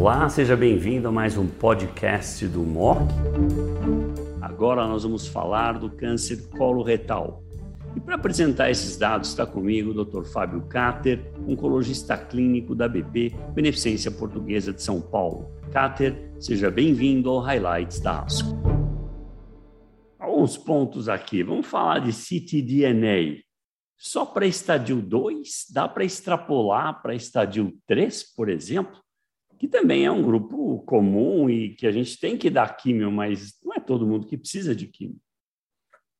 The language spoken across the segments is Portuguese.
Olá, seja bem-vindo a mais um podcast do MOC. Agora nós vamos falar do câncer coloretal. E para apresentar esses dados está comigo o Dr. Fábio Cáter, oncologista clínico da BP, Beneficência Portuguesa de São Paulo. Cáter, seja bem-vindo ao Highlights da ASCO. Alguns pontos aqui. Vamos falar de ctDNA. Só para estadio 2, dá para extrapolar para estadio 3, por exemplo? Que também é um grupo comum e que a gente tem que dar químio, mas não é todo mundo que precisa de químio.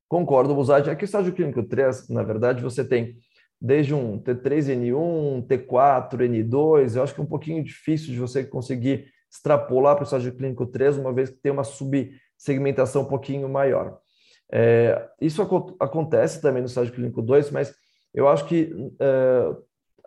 Concordo, Buzade. Aqui estágio clínico 3, na verdade, você tem desde um T3N1, T4, N2, eu acho que é um pouquinho difícil de você conseguir extrapolar para o estágio clínico 3, uma vez que tem uma subsegmentação um pouquinho maior. É, isso ac acontece também no estágio clínico 2, mas eu acho que é,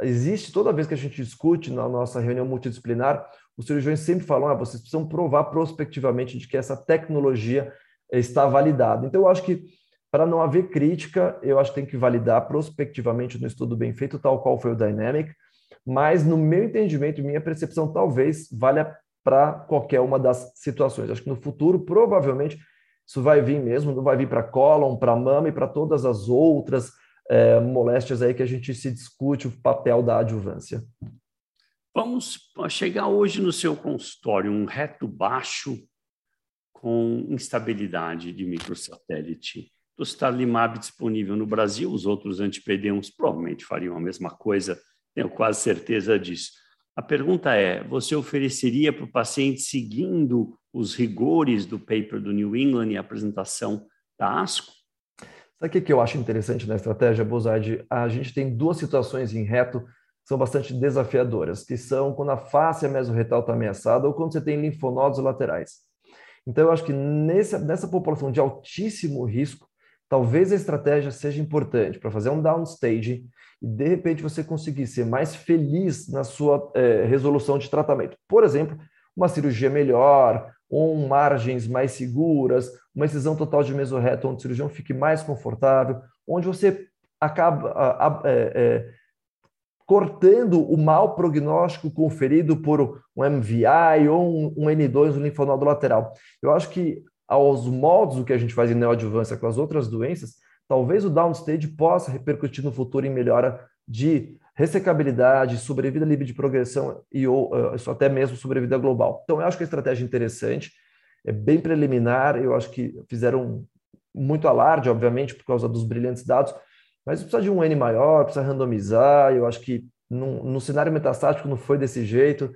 existe toda vez que a gente discute na nossa reunião multidisciplinar, os cirurgiões sempre falam: ah, vocês precisam provar prospectivamente de que essa tecnologia está validada. Então, eu acho que para não haver crítica, eu acho que tem que validar prospectivamente no estudo bem feito, tal qual foi o Dynamic, mas no meu entendimento, minha percepção, talvez valha para qualquer uma das situações. Acho que no futuro, provavelmente, isso vai vir mesmo, não vai vir para colon, para mama e para todas as outras é, moléstias aí que a gente se discute o papel da adjuvância. Vamos chegar hoje no seu consultório, um reto baixo com instabilidade de microsatélite. Dostarlimab disponível no Brasil, os outros antipedemos provavelmente fariam a mesma coisa, tenho quase certeza disso. A pergunta é: você ofereceria para o paciente seguindo os rigores do paper do New England e a apresentação da ASCO? Sabe o que eu acho interessante na estratégia, Bozard? A gente tem duas situações em reto que são bastante desafiadoras, que são quando a face mesorretal está ameaçada ou quando você tem linfonodos laterais. Então, eu acho que nessa, nessa população de altíssimo risco, talvez a estratégia seja importante para fazer um downstage e, de repente, você conseguir ser mais feliz na sua é, resolução de tratamento. Por exemplo, uma cirurgia melhor, ou margens mais seguras, uma excisão total de mesorreto, onde o cirurgião fique mais confortável, onde você acaba a, a, é, é, cortando o mau prognóstico conferido por um MVI ou um, um N2 no linfonodo lateral. Eu acho que aos modos do que a gente faz em neoadjuvância com as outras doenças, talvez o downstage possa repercutir no futuro em melhora de ressecabilidade, sobrevida livre de progressão e ou, uh, até mesmo sobrevida global. Então, eu acho que a estratégia é interessante, é bem preliminar, eu acho que fizeram muito alarde, obviamente, por causa dos brilhantes dados, mas precisa de um N maior, precisa randomizar, eu acho que no cenário metastático não foi desse jeito,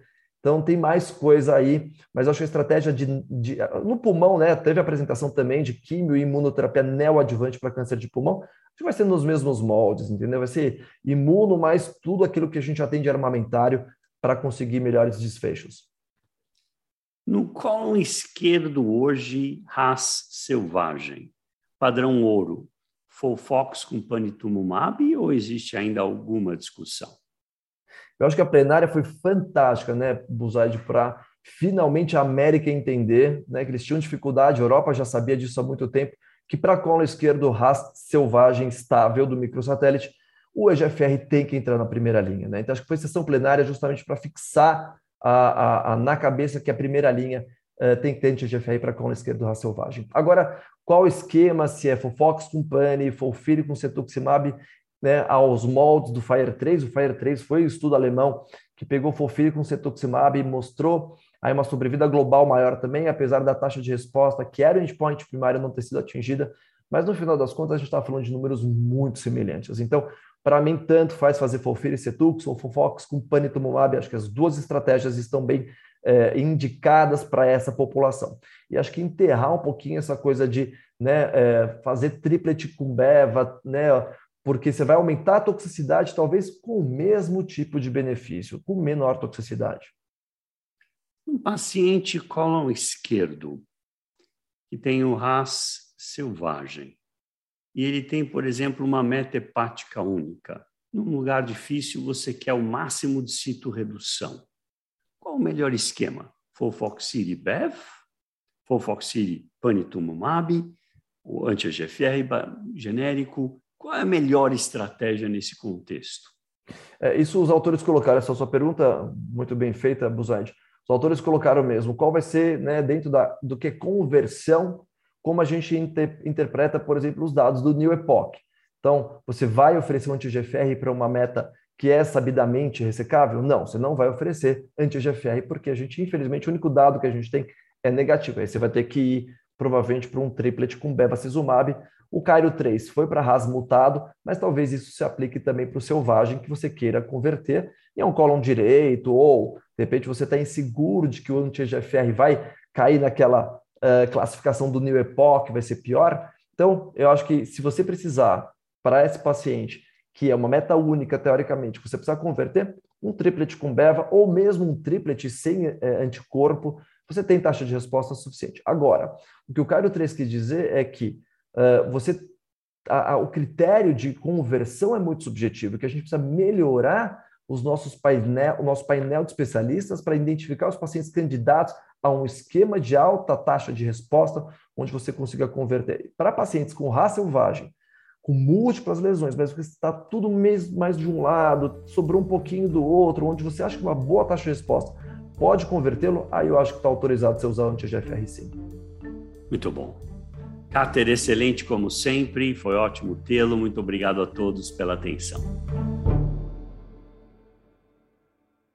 então tem mais coisa aí, mas acho que a estratégia de, de, no pulmão, né, teve apresentação também de quimio e imunoterapia neoadjuvante para câncer de pulmão, que vai ser nos mesmos moldes, entendeu? Vai ser imuno mais tudo aquilo que a gente já tem de armamentário para conseguir melhores desfechos. No colo esquerdo hoje, RAS selvagem, padrão ouro, Folfox com panitumumab ou existe ainda alguma discussão? Eu acho que a plenária foi fantástica, né, Buzaide, para finalmente a América entender né, que eles tinham dificuldade, a Europa já sabia disso há muito tempo, que para colo esquerdo RAS selvagem estável do microsatélite, o EGFR tem que entrar na primeira linha. Né? Então, acho que foi sessão plenária justamente para fixar a, a, a, na cabeça que a primeira linha uh, tem que ter anti-EGFR para colo esquerdo RAS selvagem. Agora, qual o esquema, se é Fofox com PANI, Folfiri com Cetuximab, né, aos moldes do FIRE 3, o FIRE 3 foi um estudo alemão que pegou Folfiri com Cetuximab e mostrou aí uma sobrevida global maior também, apesar da taxa de resposta, que era o endpoint primário, não ter sido atingida, mas no final das contas a gente está falando de números muito semelhantes. Então, para mim, tanto faz fazer Folfir e Cetux ou Fofox com Panitumumab, acho que as duas estratégias estão bem é, indicadas para essa população. E acho que enterrar um pouquinho essa coisa de né, é, fazer triplet com Beva, né, porque você vai aumentar a toxicidade talvez com o mesmo tipo de benefício, com menor toxicidade. Um paciente cólon esquerdo, que tem o RAS selvagem, e ele tem, por exemplo, uma meta hepática única. Num lugar difícil, você quer o máximo de citorredução. Qual o melhor esquema? Folfoxiri BEV, Folfoxiri panitumumab, o anti-GFR genérico. Qual é a melhor estratégia nesse contexto? É, isso os autores colocaram, essa sua pergunta muito bem feita, Buzaide. Os autores colocaram mesmo qual vai ser, né, dentro da, do que é conversão, como a gente inter, interpreta, por exemplo, os dados do New Epoch. Então, você vai oferecer um anti-GFR para uma meta que é sabidamente ressecável? Não, você não vai oferecer anti-GFR, porque a gente, infelizmente, o único dado que a gente tem é negativo. Aí você vai ter que ir, provavelmente, para um triplet com bevacizumab. O Cairo 3 foi para RAS mutado, mas talvez isso se aplique também para o selvagem que você queira converter em um cólon direito, ou, de repente, você está inseguro de que o anti-GFR vai cair naquela uh, classificação do New Epoch, vai ser pior. Então, eu acho que se você precisar, para esse paciente, que é uma meta única, teoricamente, você precisa converter um triplet com BEVA ou mesmo um triplet sem é, anticorpo, você tem taxa de resposta suficiente. Agora, o que o Cairo 3 quis dizer é que uh, você a, a, o critério de conversão é muito subjetivo, que a gente precisa melhorar os nossos painel, o nosso painel de especialistas para identificar os pacientes candidatos a um esquema de alta taxa de resposta, onde você consiga converter. Para pacientes com raça selvagem, com múltiplas lesões, mas que está tudo mais de um lado, sobrou um pouquinho do outro, onde você acha que uma boa taxa de resposta pode convertê-lo, aí eu acho que está autorizado você usar o anti-GFR sim. Muito bom. Cáter, excelente como sempre, foi ótimo tê-lo. Muito obrigado a todos pela atenção.